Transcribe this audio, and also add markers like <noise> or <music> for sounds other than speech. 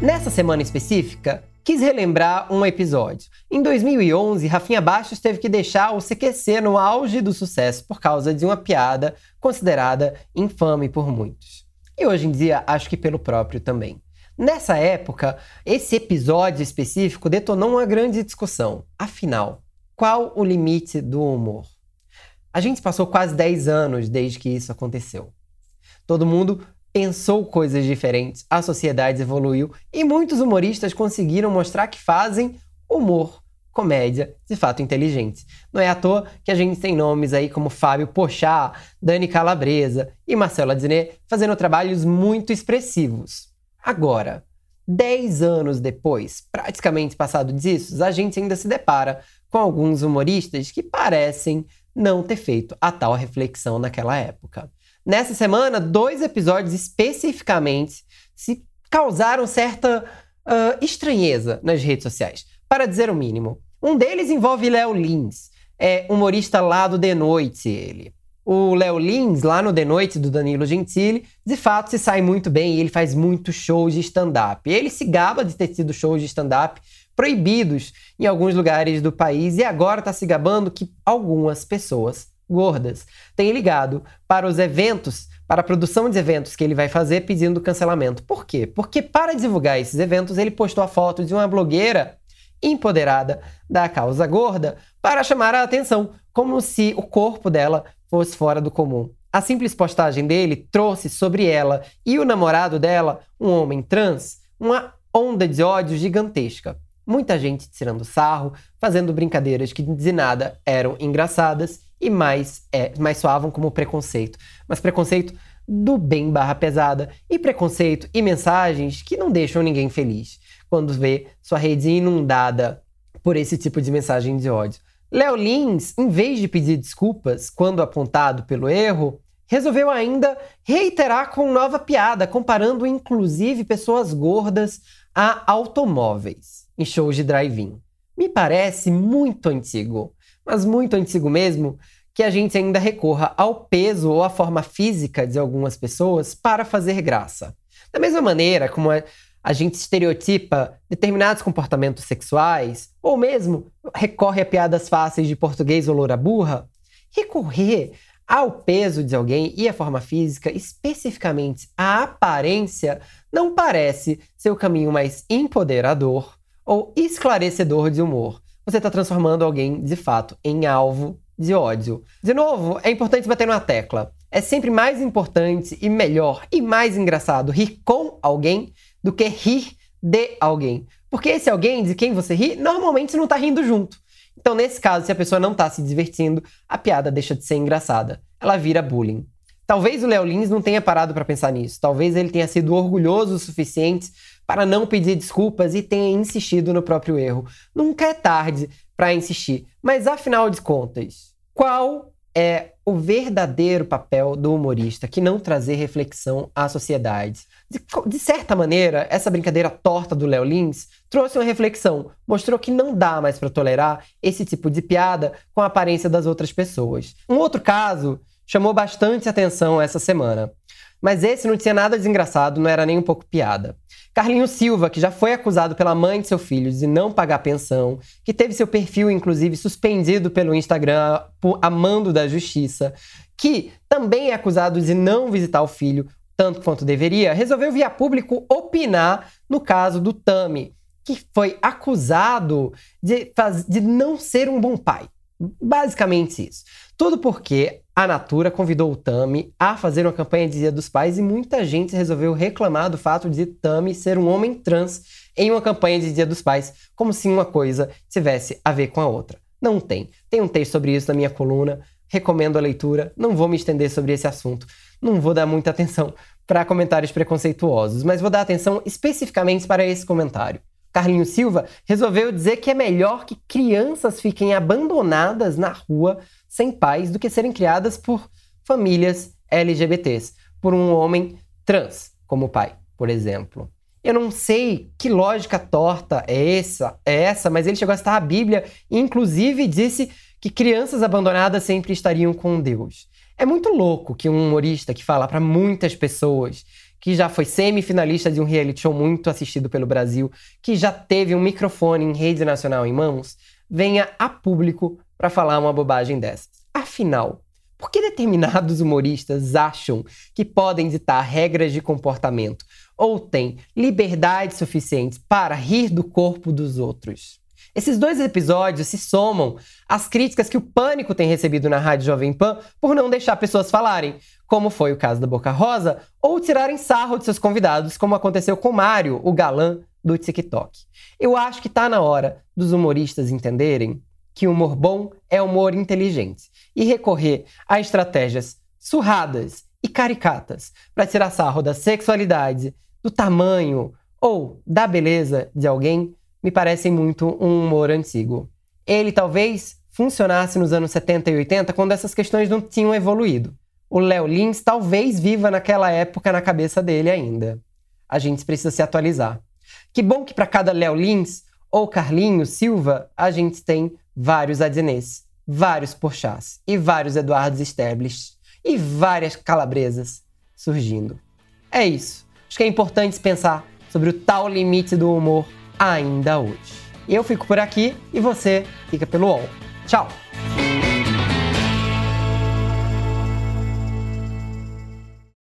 Nessa semana específica, quis relembrar um episódio. Em 2011, Rafinha Bastos teve que deixar o CQC no auge do sucesso por causa de uma piada considerada infame por muitos. E hoje em dia, acho que pelo próprio também. Nessa época, esse episódio específico detonou uma grande discussão. Afinal, qual o limite do humor? A gente passou quase 10 anos desde que isso aconteceu. Todo mundo pensou coisas diferentes, a sociedade evoluiu e muitos humoristas conseguiram mostrar que fazem humor, comédia, de fato inteligente. Não é à toa que a gente tem nomes aí como Fábio Pochá, Dani Calabresa e Marcelo Adnet fazendo trabalhos muito expressivos. Agora, 10 anos depois, praticamente passado disso, a gente ainda se depara com alguns humoristas que parecem não ter feito a tal reflexão naquela época. Nessa semana, dois episódios especificamente se causaram certa uh, estranheza nas redes sociais, para dizer o mínimo. Um deles envolve Léo Lins, é humorista lá do The Noite, ele o Léo Lins, lá no The Noite do Danilo Gentili, de fato se sai muito bem ele faz muitos shows de stand-up. Ele se gaba de ter tido shows de stand-up proibidos em alguns lugares do país e agora está se gabando que algumas pessoas gordas têm ligado para os eventos, para a produção de eventos que ele vai fazer pedindo cancelamento. Por quê? Porque para divulgar esses eventos ele postou a foto de uma blogueira empoderada da causa gorda para chamar a atenção, como se o corpo dela fosse fora do comum. A simples postagem dele trouxe sobre ela e o namorado dela, um homem trans, uma onda de ódio gigantesca. Muita gente tirando sarro, fazendo brincadeiras que de nada eram engraçadas e mais, é, mais soavam como preconceito. Mas preconceito do bem barra pesada e preconceito e mensagens que não deixam ninguém feliz quando vê sua rede inundada por esse tipo de mensagem de ódio. Léo Lins, em vez de pedir desculpas quando apontado pelo erro, resolveu ainda reiterar com nova piada, comparando inclusive pessoas gordas a automóveis em shows de drive-in. Me parece muito antigo, mas muito antigo mesmo, que a gente ainda recorra ao peso ou à forma física de algumas pessoas para fazer graça. Da mesma maneira como a gente estereotipa determinados comportamentos sexuais, ou mesmo recorre a piadas fáceis de português ou loura burra, recorrer ao peso de alguém e à forma física, especificamente à aparência, não parece ser o caminho mais empoderador ou esclarecedor de humor. Você está transformando alguém, de fato, em alvo de ódio. De novo, é importante bater numa tecla. É sempre mais importante e melhor e mais engraçado rir com alguém do que rir de alguém. Porque esse alguém de quem você ri, normalmente não tá rindo junto. Então, nesse caso, se a pessoa não tá se divertindo, a piada deixa de ser engraçada. Ela vira bullying. Talvez o Léo Lins não tenha parado para pensar nisso. Talvez ele tenha sido orgulhoso o suficiente para não pedir desculpas e tenha insistido no próprio erro. Nunca é tarde para insistir. Mas afinal de contas, qual é o verdadeiro papel do humorista que não trazer reflexão à sociedade. De, de certa maneira, essa brincadeira torta do Léo Lins trouxe uma reflexão, mostrou que não dá mais para tolerar esse tipo de piada com a aparência das outras pessoas. Um outro caso chamou bastante atenção essa semana. Mas esse não tinha nada de engraçado, não era nem um pouco piada. Carlinho Silva, que já foi acusado pela mãe de seu filho de não pagar pensão, que teve seu perfil, inclusive, suspendido pelo Instagram por amando da justiça, que também é acusado de não visitar o filho tanto quanto deveria, resolveu via público opinar no caso do Tami, que foi acusado de, faz... de não ser um bom pai. Basicamente isso. Tudo porque a Natura convidou o Tami a fazer uma campanha de Dia dos Pais e muita gente resolveu reclamar do fato de Tami ser um homem trans em uma campanha de Dia dos Pais, como se uma coisa tivesse a ver com a outra. Não tem. Tem um texto sobre isso na minha coluna, recomendo a leitura, não vou me estender sobre esse assunto, não vou dar muita <laughs> atenção para comentários preconceituosos, mas vou dar atenção especificamente para esse comentário. Carlinho Silva resolveu dizer que é melhor que crianças fiquem abandonadas na rua sem pais do que serem criadas por famílias LGBTs, por um homem trans como pai, por exemplo. Eu não sei que lógica torta é essa, é essa, mas ele chegou a citar a Bíblia e inclusive disse que crianças abandonadas sempre estariam com Deus. É muito louco que um humorista que fala para muitas pessoas que já foi semifinalista de um reality show muito assistido pelo Brasil, que já teve um microfone em rede nacional em mãos, venha a público para falar uma bobagem dessas. Afinal, por que determinados humoristas acham que podem ditar regras de comportamento ou têm liberdade suficiente para rir do corpo dos outros? Esses dois episódios se somam às críticas que o Pânico tem recebido na Rádio Jovem Pan por não deixar pessoas falarem, como foi o caso da Boca Rosa, ou tirarem sarro de seus convidados, como aconteceu com Mário, o galã do TikTok. Eu acho que está na hora dos humoristas entenderem que humor bom é humor inteligente e recorrer a estratégias surradas e caricatas para tirar sarro da sexualidade, do tamanho ou da beleza de alguém me parecem muito um humor antigo. Ele talvez funcionasse nos anos 70 e 80 quando essas questões não tinham evoluído. O Léo Lins talvez viva naquela época na cabeça dele ainda. A gente precisa se atualizar. Que bom que para cada Léo Lins ou Carlinhos Silva, a gente tem vários Adnês, vários Porchás e vários Eduardos Sterblich e várias calabresas surgindo. É isso. Acho que é importante pensar sobre o tal limite do humor ainda hoje. Eu fico por aqui e você fica pelo UOL. Tchau!